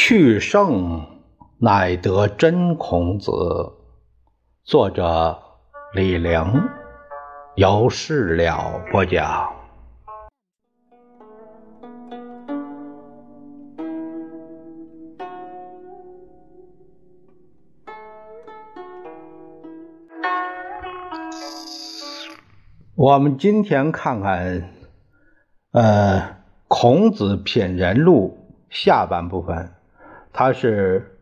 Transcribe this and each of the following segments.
去圣乃得真孔子。作者李陵，由事了播讲。我们今天看看，呃，孔子品人录下半部分。他是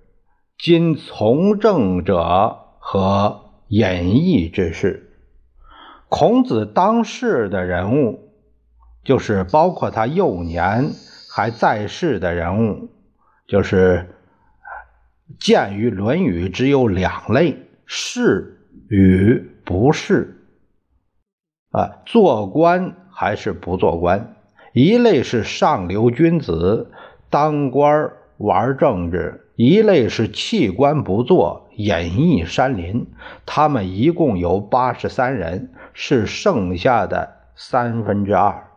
今从政者和隐逸之士。孔子当世的人物，就是包括他幼年还在世的人物，就是鉴于《论语》只有两类：是与不是。啊，做官还是不做官？一类是上流君子，当官玩政治一类是弃官不做，隐逸山林。他们一共有八十三人，是剩下的三分之二。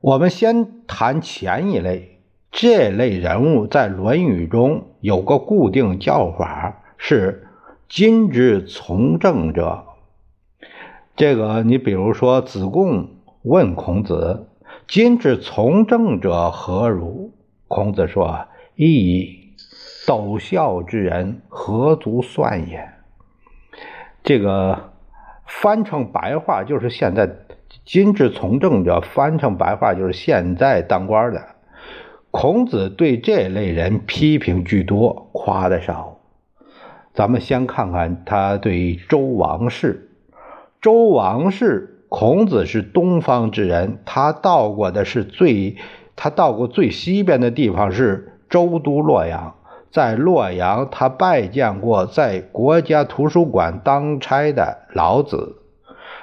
我们先谈前一类，这类人物在《论语》中有个固定叫法，是“今之从政者”。这个，你比如说，子贡问孔子：“今之从政者何如？”孔子说：“亦斗孝之人，何足算也？”这个翻成白话就是现在“今之从政者”，翻成白话就是现在当官的。孔子对这类人批评居多，夸的少。咱们先看看他对周王室。周王室，孔子是东方之人，他到过的是最。他到过最西边的地方是周都洛阳，在洛阳，他拜见过在国家图书馆当差的老子，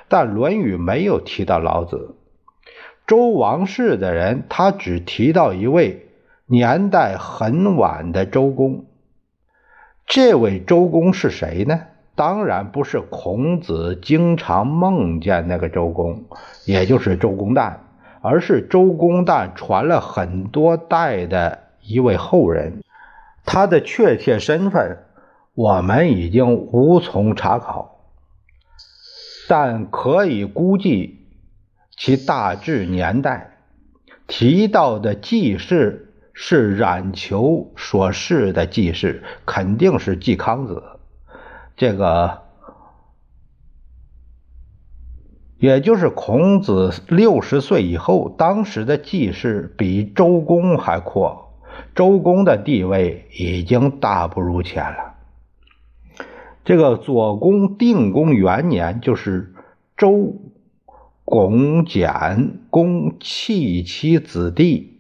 但《论语》没有提到老子。周王室的人，他只提到一位年代很晚的周公。这位周公是谁呢？当然不是孔子经常梦见那个周公，也就是周公旦。而是周公旦传了很多代的一位后人，他的确切身份我们已经无从查考，但可以估计其大致年代。提到的季氏是冉求所示的季氏，肯定是季康子。这个。也就是孔子六十岁以后，当时的季氏比周公还阔，周公的地位已经大不如前了。这个左公定公元年，就是周公简公弃其子弟，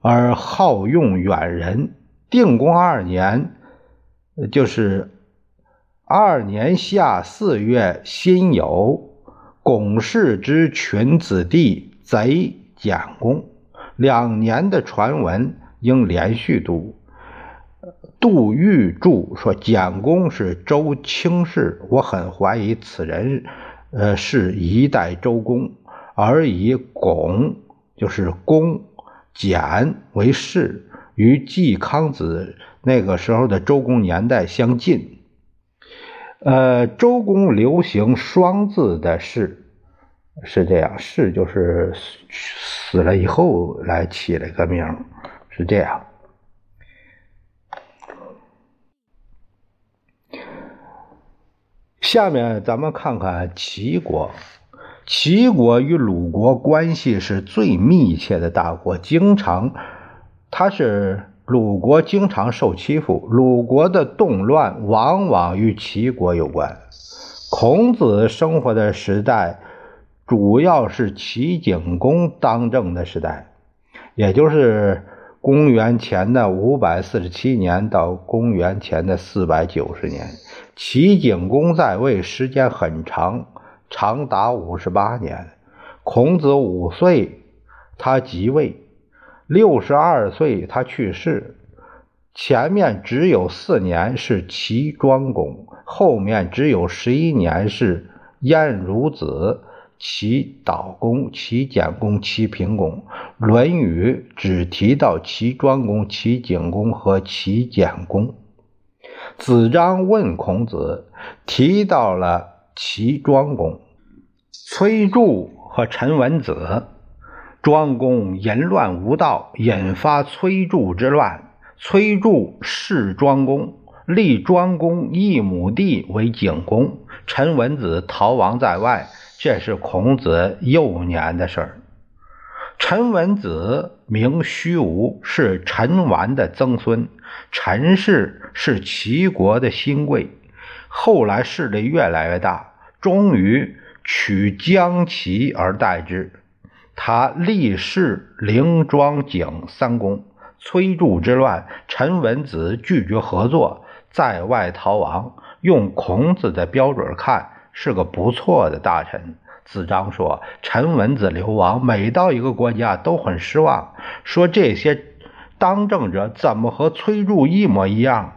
而好用远人。定公二年，就是。二年夏四月辛酉，巩氏之群子弟贼简公。两年的传闻应连续读。杜预注说简公是周卿氏，我很怀疑此人，呃，是一代周公，而以巩就是公简为氏，与季康子那个时候的周公年代相近。呃，周公流行双字的氏，是这样，氏就是死了以后来起了个名，是这样。下面咱们看看齐国，齐国与鲁国关系是最密切的大国，经常，它是。鲁国经常受欺负，鲁国的动乱往往与齐国有关。孔子生活的时代，主要是齐景公当政的时代，也就是公元前的五百四十七年到公元前的四百九十年。齐景公在位时间很长，长达五十八年。孔子五岁，他即位。六十二岁，他去世。前面只有四年是齐庄公，后面只有十一年是晏如子。齐悼公、齐简公、齐平公。《论语》只提到齐庄公、齐景公和齐简公。子张问孔子，提到了齐庄公、崔杼和陈文子。庄公淫乱无道，引发崔杼之乱。崔杼弑庄公，立庄公一亩地为景公。陈文子逃亡在外，这是孔子幼年的事儿。陈文子名虚无，是陈完的曾孙。陈氏是齐国的新贵，后来势力越来越大，终于取姜齐而代之。他立誓灵庄景三公。崔杼之乱，陈文子拒绝合作，在外逃亡。用孔子的标准看，是个不错的大臣。子张说：“陈文子流亡，每到一个国家都很失望，说这些当政者怎么和崔杼一模一样？”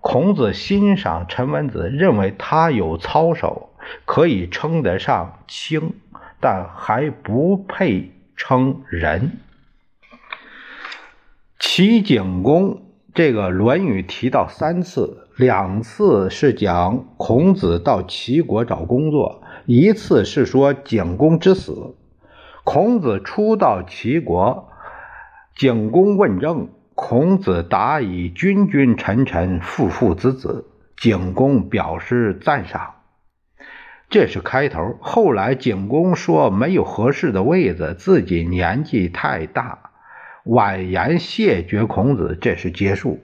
孔子欣赏陈文子，认为他有操守，可以称得上卿，但还不配称人。齐景公这个《论语》提到三次，两次是讲孔子到齐国找工作。一次是说景公之死，孔子初到齐国，景公问政，孔子答以君君臣臣父父子子，景公表示赞赏，这是开头。后来景公说没有合适的位子，自己年纪太大，婉言谢绝孔子，这是结束。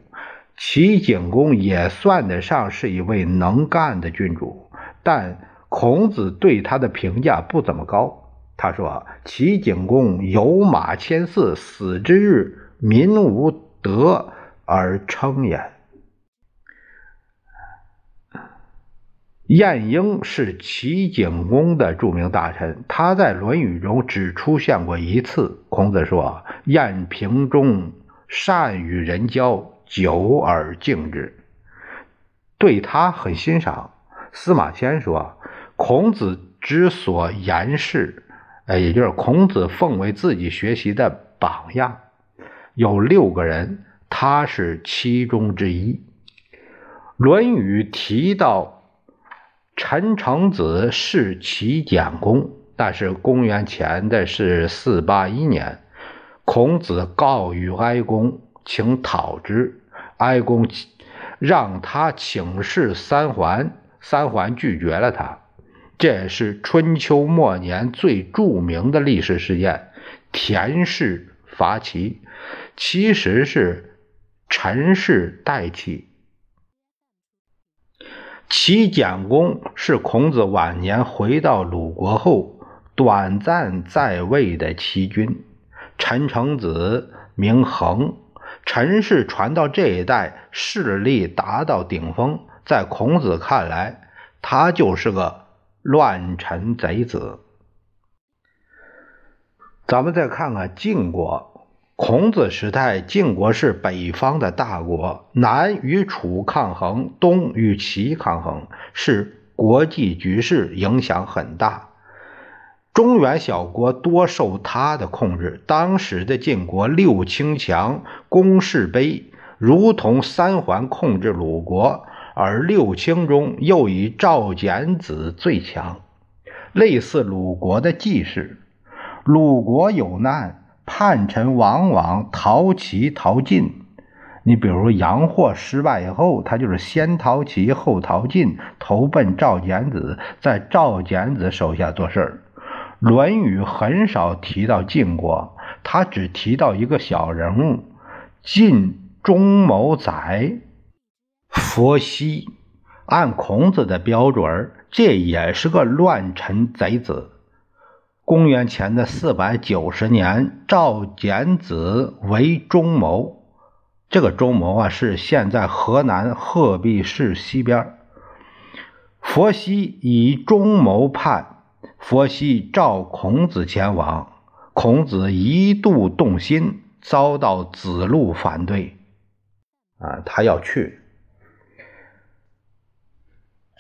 齐景公也算得上是一位能干的君主，但。孔子对他的评价不怎么高。他说：“齐景公有马千驷，死之日，民无德而称焉。”晏婴是齐景公的著名大臣，他在《论语》中只出现过一次。孔子说：“晏平中，善与人交，久而敬之。”对他很欣赏。司马迁说。孔子之所言是，呃，也就是孔子奉为自己学习的榜样，有六个人，他是其中之一。《论语》提到陈成子是齐简公，但是公元前的是四八一年，孔子告于哀公，请讨之，哀公让他请示三桓，三桓拒绝了他。这是春秋末年最著名的历史事件——田氏伐齐，其实是陈氏代齐。齐简公是孔子晚年回到鲁国后短暂在位的齐君。陈成子名恒，陈氏传到这一代，势力达到顶峰，在孔子看来，他就是个。乱臣贼子，咱们再看看晋国。孔子时代，晋国是北方的大国，南与楚抗衡，东与齐抗衡，是国际局势影响很大。中原小国多受他的控制。当时的晋国六卿强，攻势卑，如同三桓控制鲁国。而六卿中又以赵简子最强，类似鲁国的季氏。鲁国有难，叛臣往往逃齐逃晋。你比如杨霍失败以后，他就是先逃齐后逃晋，投奔赵简子，在赵简子手下做事。《论语》很少提到晋国，他只提到一个小人物——晋中谋宰。佛西，按孔子的标准，这也是个乱臣贼子。公元前的四百九十年，赵简子为中牟，这个中牟啊，是现在河南鹤壁市西边。佛西以中牟叛，佛西召孔子前往，孔子一度动心，遭到子路反对，啊，他要去。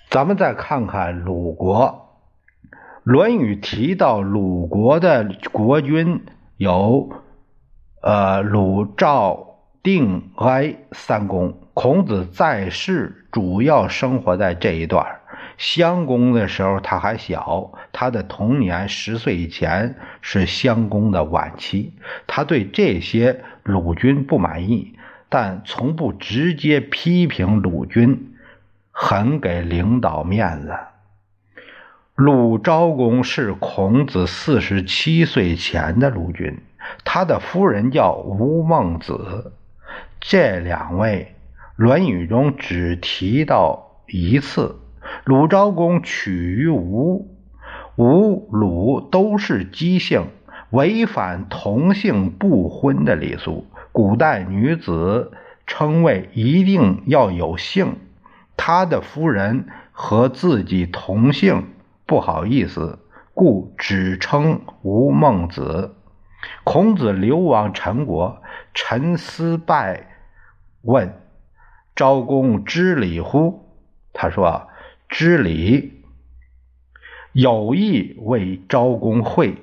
咱们再看看鲁国，论语》提到鲁国的国君有，呃，鲁、赵、定、哀三公。孔子在世主要生活在这一段。襄公的时候他还小，他的童年十岁以前是襄公的晚期。他对这些鲁君不满意，但从不直接批评鲁君，很给领导面子。鲁昭公是孔子四十七岁前的鲁君，他的夫人叫吴孟子。这两位，《论语》中只提到一次。鲁昭公娶于吴，吴、鲁都是姬姓，违反同姓不婚的礼俗。古代女子称谓一定要有姓，他的夫人和自己同姓。不好意思，故只称吴孟子。孔子流亡陈国，陈思败问昭公知礼乎？他说：“知礼。”有意为昭公会。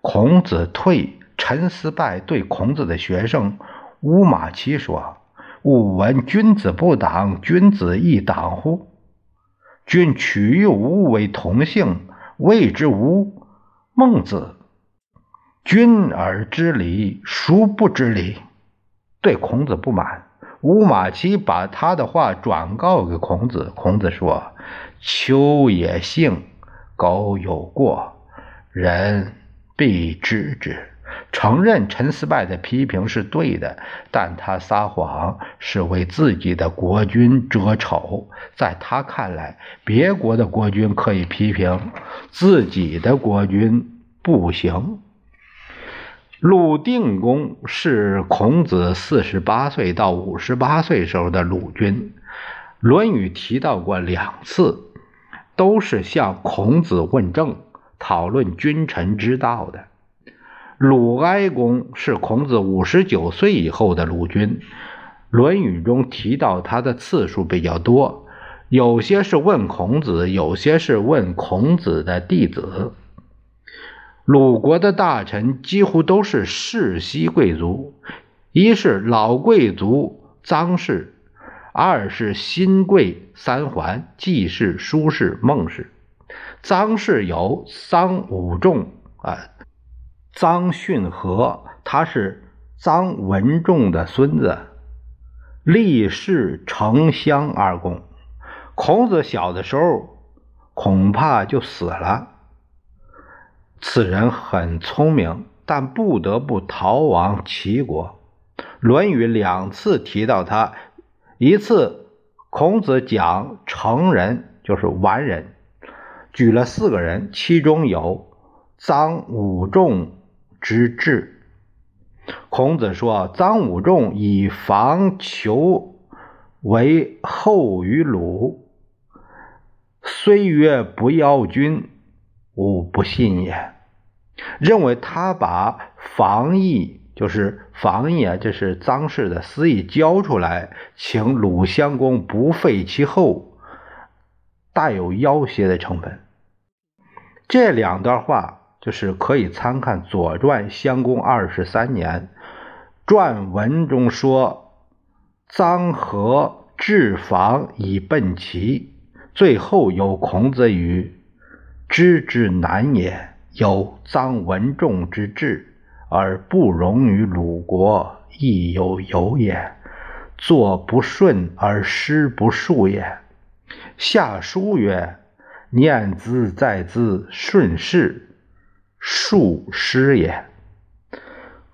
孔子退。陈思败对孔子的学生乌马期说：“吾闻君子不党，君子亦党乎？”君取吾为同姓，谓之吾孟子。君而知礼，孰不知礼？对孔子不满，吴马期把他的话转告给孔子。孔子说：“丘也幸，苟有过，人必知之。”承认陈思败的批评是对的，但他撒谎是为自己的国君遮丑。在他看来，别国的国君可以批评，自己的国君不行。鲁定公是孔子四十八岁到五十八岁时候的鲁君，《论语》提到过两次，都是向孔子问政、讨论君臣之道的。鲁哀公是孔子五十九岁以后的鲁君，《论语》中提到他的次数比较多，有些是问孔子，有些是问孔子的弟子。鲁国的大臣几乎都是世袭贵族，一是老贵族臧氏，二是新贵三桓：季氏、叔氏、孟氏。臧氏有臧武仲啊。臧训和，他是臧文仲的孙子，立世丞相二公。孔子小的时候恐怕就死了。此人很聪明，但不得不逃亡齐国。《论语》两次提到他，一次孔子讲成人，就是完人，举了四个人，其中有臧武仲。之治。孔子说：“臧武仲以防求为后于鲁，虽曰不要君，吾不信也。”认为他把防疫，就是防疫啊，这是臧氏的私意交出来，请鲁襄公不废其后，带有要挟的成分。这两段话。就是可以参看《左传》襄公二十三年传文中说：“臧和治防以奔齐。”最后有孔子语：“知之难也。”有臧文仲之志，而不容于鲁国，亦有有也。作不顺而师不恕也。下书曰：“念兹在兹，顺势。”术师也。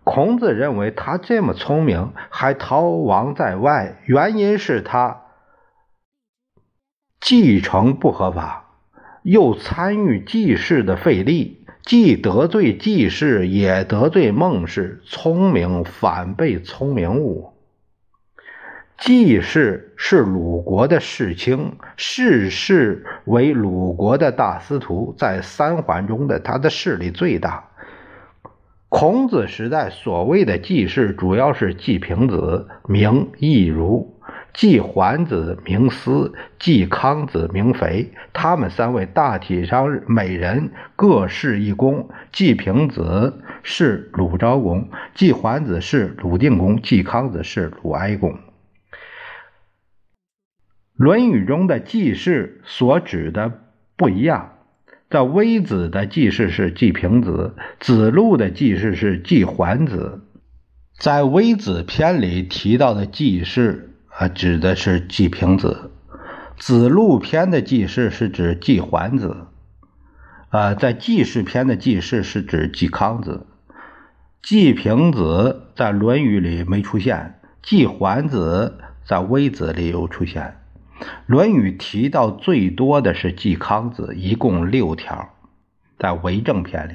孔子认为他这么聪明，还逃亡在外，原因是他继承不合法，又参与季氏的废立，既得罪季氏，也得罪孟氏，聪明反被聪明误。季氏是鲁国的世卿，世氏为鲁国的大司徒，在三桓中的他的势力最大。孔子时代所谓的季氏，主要是季平子、名亦如，季桓子名思，季康子名肥。他们三位大体上每人各侍一公。季平子是鲁昭公，季桓子是鲁定公，季康子是鲁哀公。《论语》中的季氏所指的不一样，在微子的季氏是季平子，子路的季氏是季桓子。在微子篇里提到的季氏啊，指的是季平子；子路篇的季氏是指季桓子，啊，在季氏篇的季氏是指季康子。季平子在《论语》里没出现，季桓子在微子里有出现。《论语》提到最多的是季康子，一共六条，在为政篇里，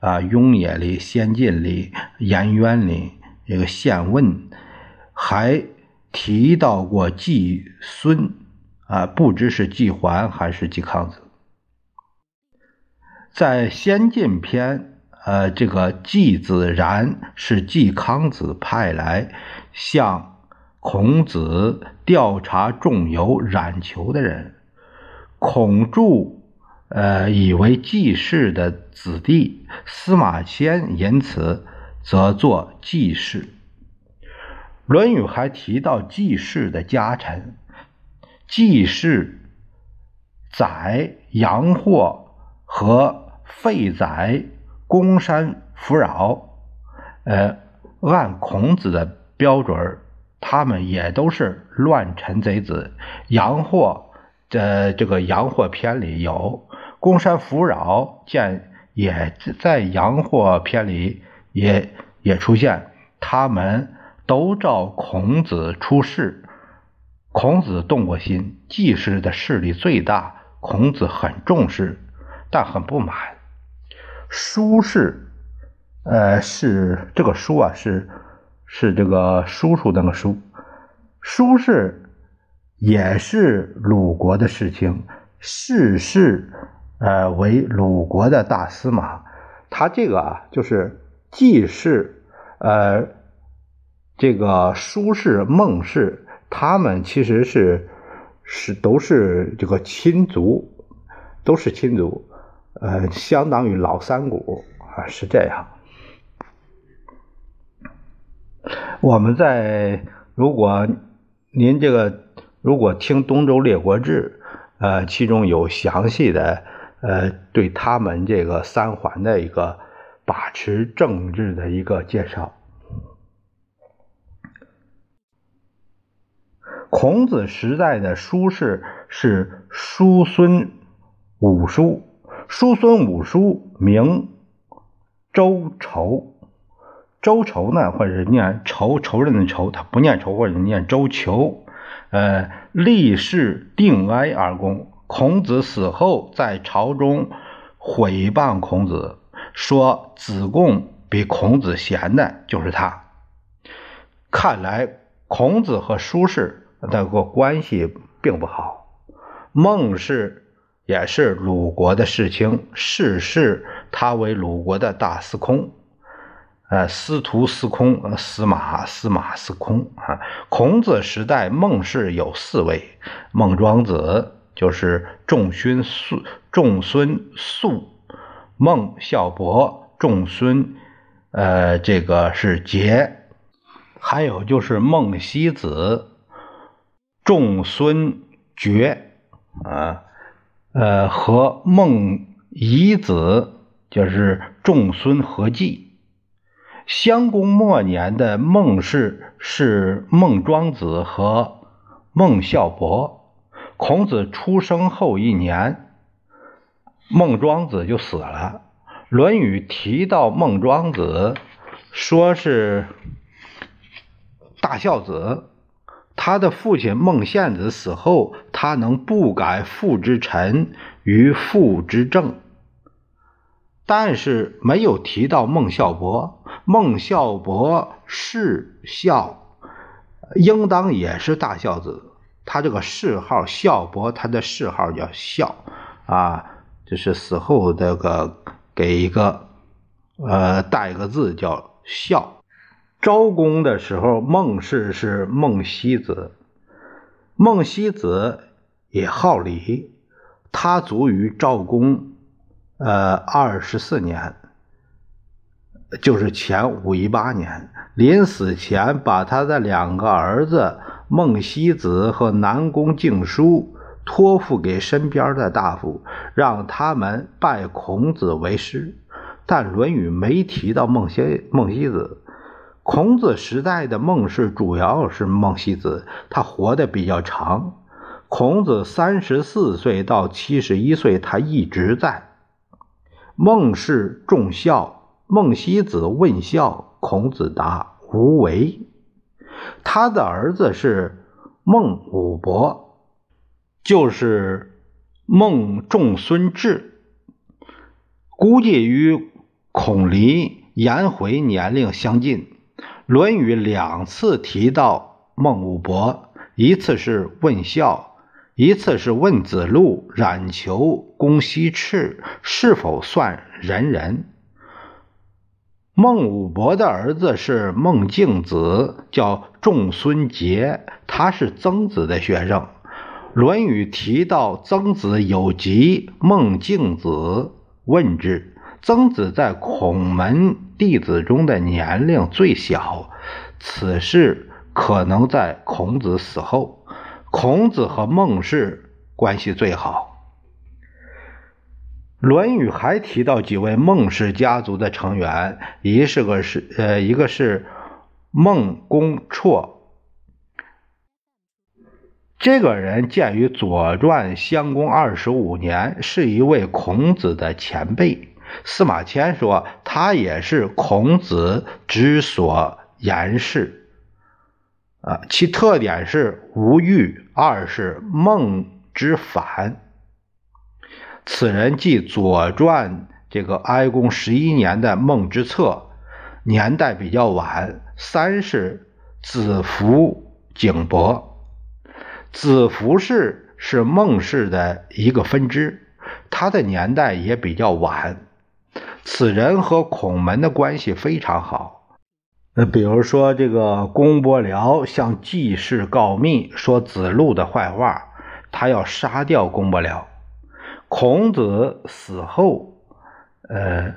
啊，《雍也》里、《先进》里、《颜渊》里。这个《献问》还提到过季孙啊，不知是季桓还是季康子。在《先进》篇，呃，这个季子然是季康子派来向孔子调查仲由冉求的人。孔注呃以为季氏的子弟，司马迁因此。则作季氏，《论语》还提到季氏的家臣，季氏宰杨货和废宰公山弗扰。呃，按孔子的标准，他们也都是乱臣贼子。杨霍的这个杨霍篇里有，公山弗扰见也在杨霍篇里。也也出现，他们都照孔子出仕，孔子动过心，季氏的势力最大，孔子很重视，但很不满。叔氏，呃，是这个叔啊，是是这个叔叔那个叔，苏氏也是鲁国的世卿，世世呃为鲁国的大司马，他这个啊就是。季氏，呃，这个苏氏、孟氏，他们其实是是都是这个亲族，都是亲族，呃，相当于老三股啊，是这样。我们在如果您这个如果听《东周列国志》，呃，其中有详细的呃对他们这个三环的一个。把持政治的一个介绍。孔子时代的叔氏是叔孙五叔，叔孙五叔名周仇，周仇呢，或者是念仇仇人的仇，他不念仇，或者念周求。呃，立誓定哀而功。孔子死后，在朝中毁谤孔子。说子贡比孔子贤的就是他。看来孔子和苏轼那个关系并不好。孟氏也是鲁国的世卿，世世他为鲁国的大司空，呃，司徒、司空、司马、司马、司空啊。孔子时代，孟氏有四位：孟庄子就是仲孙宿，仲孙宿。孟孝伯、仲孙，呃，这个是桀，还有就是孟西子、仲孙觉，啊，呃，和孟夷子，就是仲孙何忌。襄公末年的孟氏是孟庄子和孟孝伯。孔子出生后一年。孟庄子就死了，《论语》提到孟庄子，说是大孝子。他的父亲孟献子死后，他能不改父之臣于父之政，但是没有提到孟孝伯。孟孝伯是孝，应当也是大孝子。他这个谥号孝伯，他的谥号叫孝啊。就是死后这个给一个呃带一个字叫孝。昭公的时候，孟氏是孟西子，孟西子也好礼，他卒于赵公，呃，二十四年，就是前五一八年。临死前，把他的两个儿子孟西子和南宫敬叔托付给身边的大夫，让他们拜孔子为师。但《论语》没提到孟西孟西子。孔子时代的孟氏主要是孟西子，他活得比较长。孔子三十四岁到七十一岁，他一直在。孟氏重孝，孟西子问孝。孔子答：“无为。”他的儿子是孟武伯，就是孟仲孙挚，估计与孔离、颜回年龄相近。《论语》两次提到孟武伯，一次是问孝，一次是问子路、冉求、公西赤是否算人人。孟武伯的儿子是孟敬子，叫仲孙杰，他是曾子的学生。《论语》提到曾子有疾，孟敬子问之。曾子在孔门弟子中的年龄最小，此事可能在孔子死后。孔子和孟氏关系最好。《论语》还提到几位孟氏家族的成员，一是个是呃，一个是孟公绰，这个人建于《左传》襄公二十五年，是一位孔子的前辈。司马迁说他也是孔子之所言事，啊，其特点是无欲，二是孟之反。此人即《左传》这个哀公十一年的孟之策，年代比较晚。三是子服景伯，子服氏是孟氏的一个分支，他的年代也比较晚。此人和孔门的关系非常好。呃，比如说这个公伯僚向季氏告密，说子路的坏话，他要杀掉公伯僚。孔子死后，呃，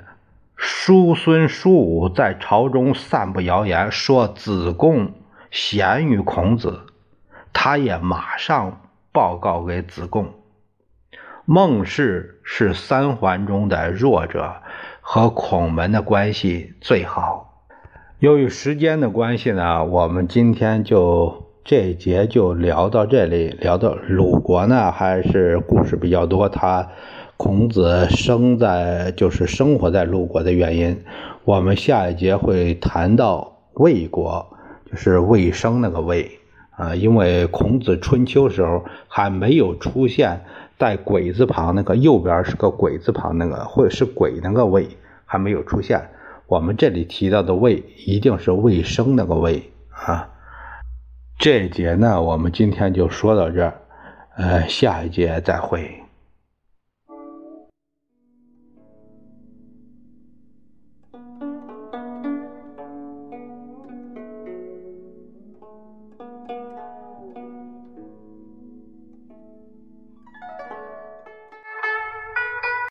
叔孙、叔武在朝中散布谣言，说子贡贤于孔子，他也马上报告给子贡。孟氏是三桓中的弱者，和孔门的关系最好。由于时间的关系呢，我们今天就。这一节就聊到这里，聊到鲁国呢，还是故事比较多。他孔子生在就是生活在鲁国的原因。我们下一节会谈到魏国，就是魏生那个魏啊，因为孔子春秋时候还没有出现带鬼字旁那个右边是个鬼字旁那个，或者是鬼那个魏还没有出现。我们这里提到的胃一定是胃生那个胃啊。这一节呢，我们今天就说到这儿，呃，下一节再会。